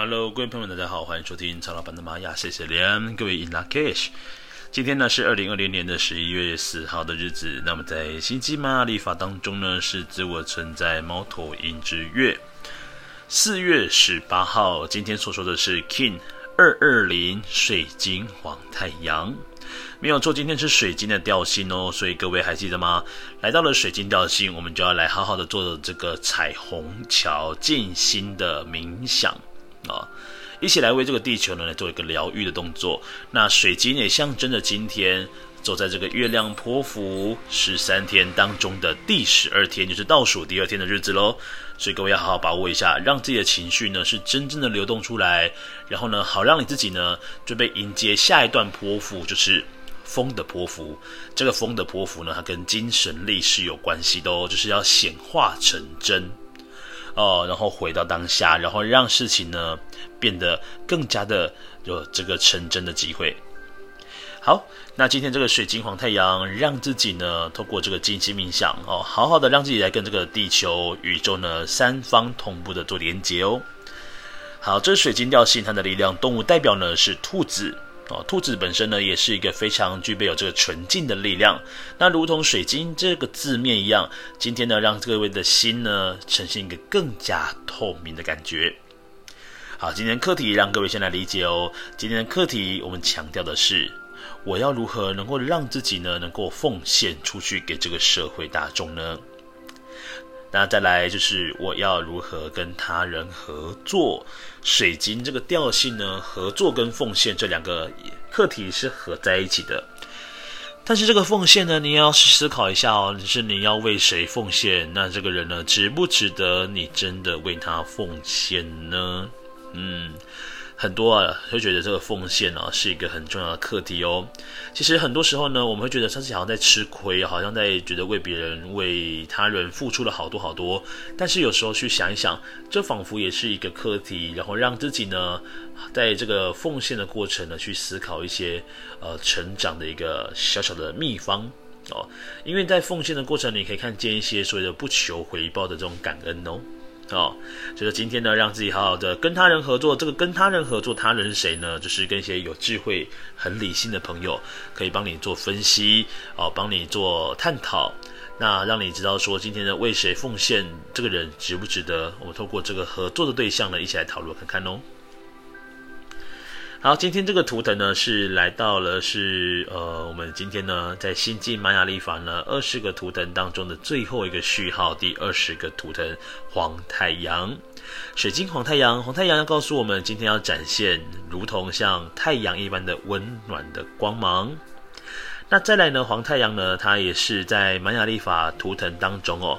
Hello，各位朋友们，大家好，欢迎收听曹老板的玛雅，谢谢连各位 In Lakish。今天呢是二零二零年的十一月四号的日子，那么在星际玛雅历法当中呢是自我存在猫头鹰之月，四月十八号，今天所说的是 King 二二零水晶黄太阳，没有错，今天是水晶的调性哦，所以各位还记得吗？来到了水晶调性，我们就要来好好的做这个彩虹桥静心的冥想。啊，一起来为这个地球呢来做一个疗愈的动作。那水晶也象征着今天走在这个月亮波符十三天当中的第十二天，就是倒数第二天的日子喽。所以各位要好好把握一下，让自己的情绪呢是真正的流动出来，然后呢好让你自己呢准备迎接下一段波符，就是风的波符。这个风的波符呢，它跟精神力是有关系的哦，就是要显化成真。哦，然后回到当下，然后让事情呢变得更加的有这个成真的机会。好，那今天这个水晶黄太阳，让自己呢透过这个静心冥想哦，好好的让自己来跟这个地球、宇宙呢三方同步的做连接哦。好，这是水晶调性，它的力量动物代表呢是兔子。哦，兔子本身呢，也是一个非常具备有这个纯净的力量。那如同水晶这个字面一样，今天呢，让各位的心呢，呈现一个更加透明的感觉。好，今天课题让各位先来理解哦。今天的课题我们强调的是，我要如何能够让自己呢，能够奉献出去给这个社会大众呢？那再来就是我要如何跟他人合作？水晶这个调性呢，合作跟奉献这两个课题是合在一起的。但是这个奉献呢，你也要思考一下哦，就是你要为谁奉献？那这个人呢，值不值得你真的为他奉献呢？嗯。很多啊，会觉得这个奉献啊是一个很重要的课题哦。其实很多时候呢，我们会觉得自己好像在吃亏，好像在觉得为别人、为他人付出了好多好多。但是有时候去想一想，这仿佛也是一个课题，然后让自己呢，在这个奉献的过程呢，去思考一些呃成长的一个小小的秘方哦。因为在奉献的过程，你可以看见一些所谓的不求回报的这种感恩哦。哦，所以今天呢，让自己好好的跟他人合作。这个跟他人合作，他人是谁呢？就是跟一些有智慧、很理性的朋友，可以帮你做分析，哦，帮你做探讨，那让你知道说今天呢，为谁奉献，这个人值不值得？我们透过这个合作的对象呢，一起来讨论看看哦。好，今天这个图腾呢是来到了是呃，我们今天呢在星际玛雅历法呢二十个图腾当中的最后一个序号，第二十个图腾黄太阳，水晶黄太阳，黄太阳要告诉我们今天要展现如同像太阳一般的温暖的光芒。那再来呢，黄太阳呢，它也是在玛雅历法图腾当中哦。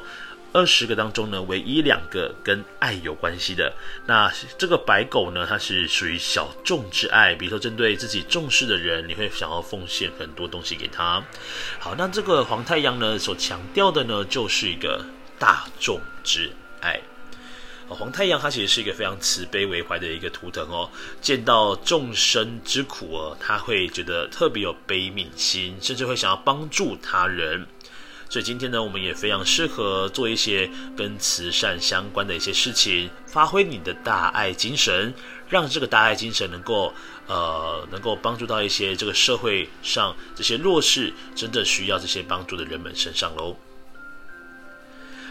二十个当中呢，唯一两个跟爱有关系的。那这个白狗呢，它是属于小众之爱，比如说针对自己重视的人，你会想要奉献很多东西给他。好，那这个黄太阳呢，所强调的呢，就是一个大众之爱。黄太阳它其实是一个非常慈悲为怀的一个图腾哦，见到众生之苦哦，他会觉得特别有悲悯心，甚至会想要帮助他人。所以今天呢，我们也非常适合做一些跟慈善相关的一些事情，发挥你的大爱精神，让这个大爱精神能够呃，能够帮助到一些这个社会上这些弱势、真正需要这些帮助的人们身上喽。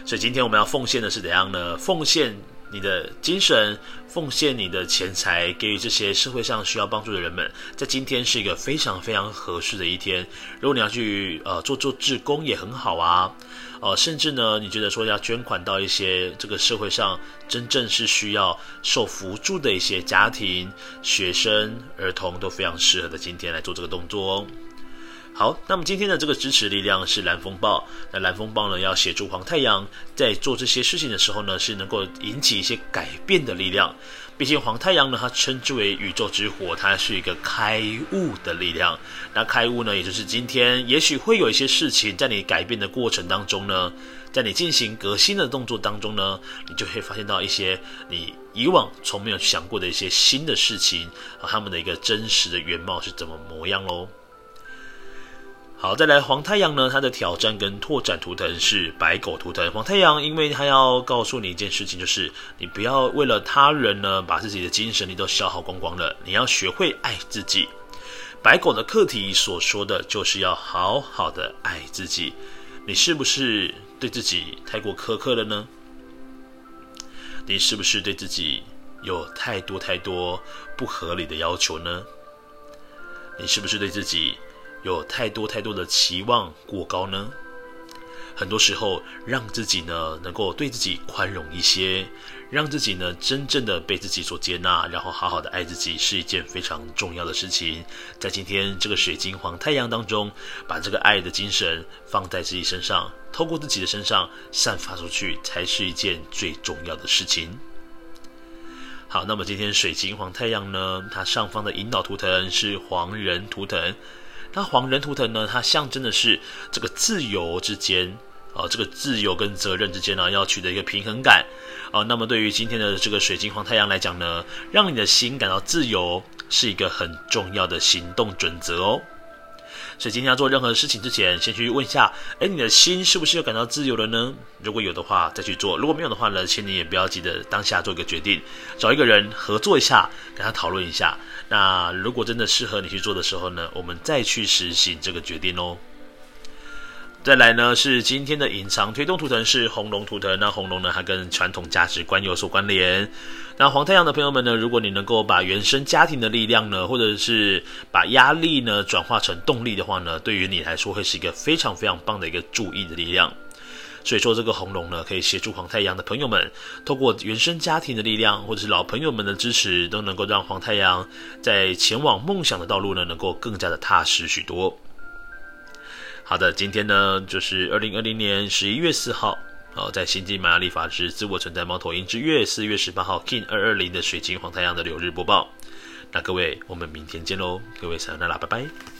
所以今天我们要奉献的是怎样呢？奉献。你的精神，奉献你的钱财，给予这些社会上需要帮助的人们，在今天是一个非常非常合适的一天。如果你要去呃做做志工也很好啊，呃，甚至呢，你觉得说要捐款到一些这个社会上真正是需要受扶助的一些家庭、学生、儿童，都非常适合的今天来做这个动作哦。好，那么今天的这个支持力量是蓝风暴。那蓝风暴呢，要协助黄太阳在做这些事情的时候呢，是能够引起一些改变的力量。毕竟黄太阳呢，它称之为宇宙之火，它是一个开悟的力量。那开悟呢，也就是今天也许会有一些事情在你改变的过程当中呢，在你进行革新的动作当中呢，你就会发现到一些你以往从没有想过的一些新的事情和，他们的一个真实的原貌是怎么模样喽。好，再来黄太阳呢，它的挑战跟拓展图腾是白狗图腾。黄太阳，因为它要告诉你一件事情，就是你不要为了他人呢，把自己的精神力都消耗光光了。你要学会爱自己。白狗的课题所说的就是要好好的爱自己。你是不是对自己太过苛刻了呢？你是不是对自己有太多太多不合理的要求呢？你是不是对自己有太多太多的期望过高呢？很多时候，让自己呢能够对自己宽容一些，让自己呢真正的被自己所接纳，然后好好的爱自己，是一件非常重要的事情。在今天这个水晶黄太阳当中，把这个爱的精神放在自己身上，透过自己的身上散发出去，才是一件最重要的事情。好，那么今天水晶黄太阳呢，它上方的引导图腾是黄人图腾。那黄人图腾呢，它象征的是这个自由之间，啊，这个自由跟责任之间呢，要取得一个平衡感，啊，那么对于今天的这个水晶黄太阳来讲呢，让你的心感到自由，是一个很重要的行动准则哦。所以今天要做任何事情之前，先去问一下，哎，你的心是不是又感到自由了呢？如果有的话，再去做；如果没有的话呢，请你也不要急着当下做一个决定，找一个人合作一下，跟他讨论一下。那如果真的适合你去做的时候呢，我们再去实行这个决定哦。再来呢，是今天的隐藏推动图腾是红龙图腾。那红龙呢，它跟传统价值观有所关联。那黄太阳的朋友们呢，如果你能够把原生家庭的力量呢，或者是把压力呢转化成动力的话呢，对于你来说会是一个非常非常棒的一个助益的力量。所以说，这个红龙呢，可以协助黄太阳的朋友们，透过原生家庭的力量，或者是老朋友们的支持，都能够让黄太阳在前往梦想的道路呢，能够更加的踏实许多。好的，今天呢，就是二零二零年十一月四号，哦，在星际玛雅历法之自我存在猫头鹰之月四月十八号，King 二二零的水晶黄太阳的流日播报。那各位，我们明天见喽，各位，撒由那拉，拜拜。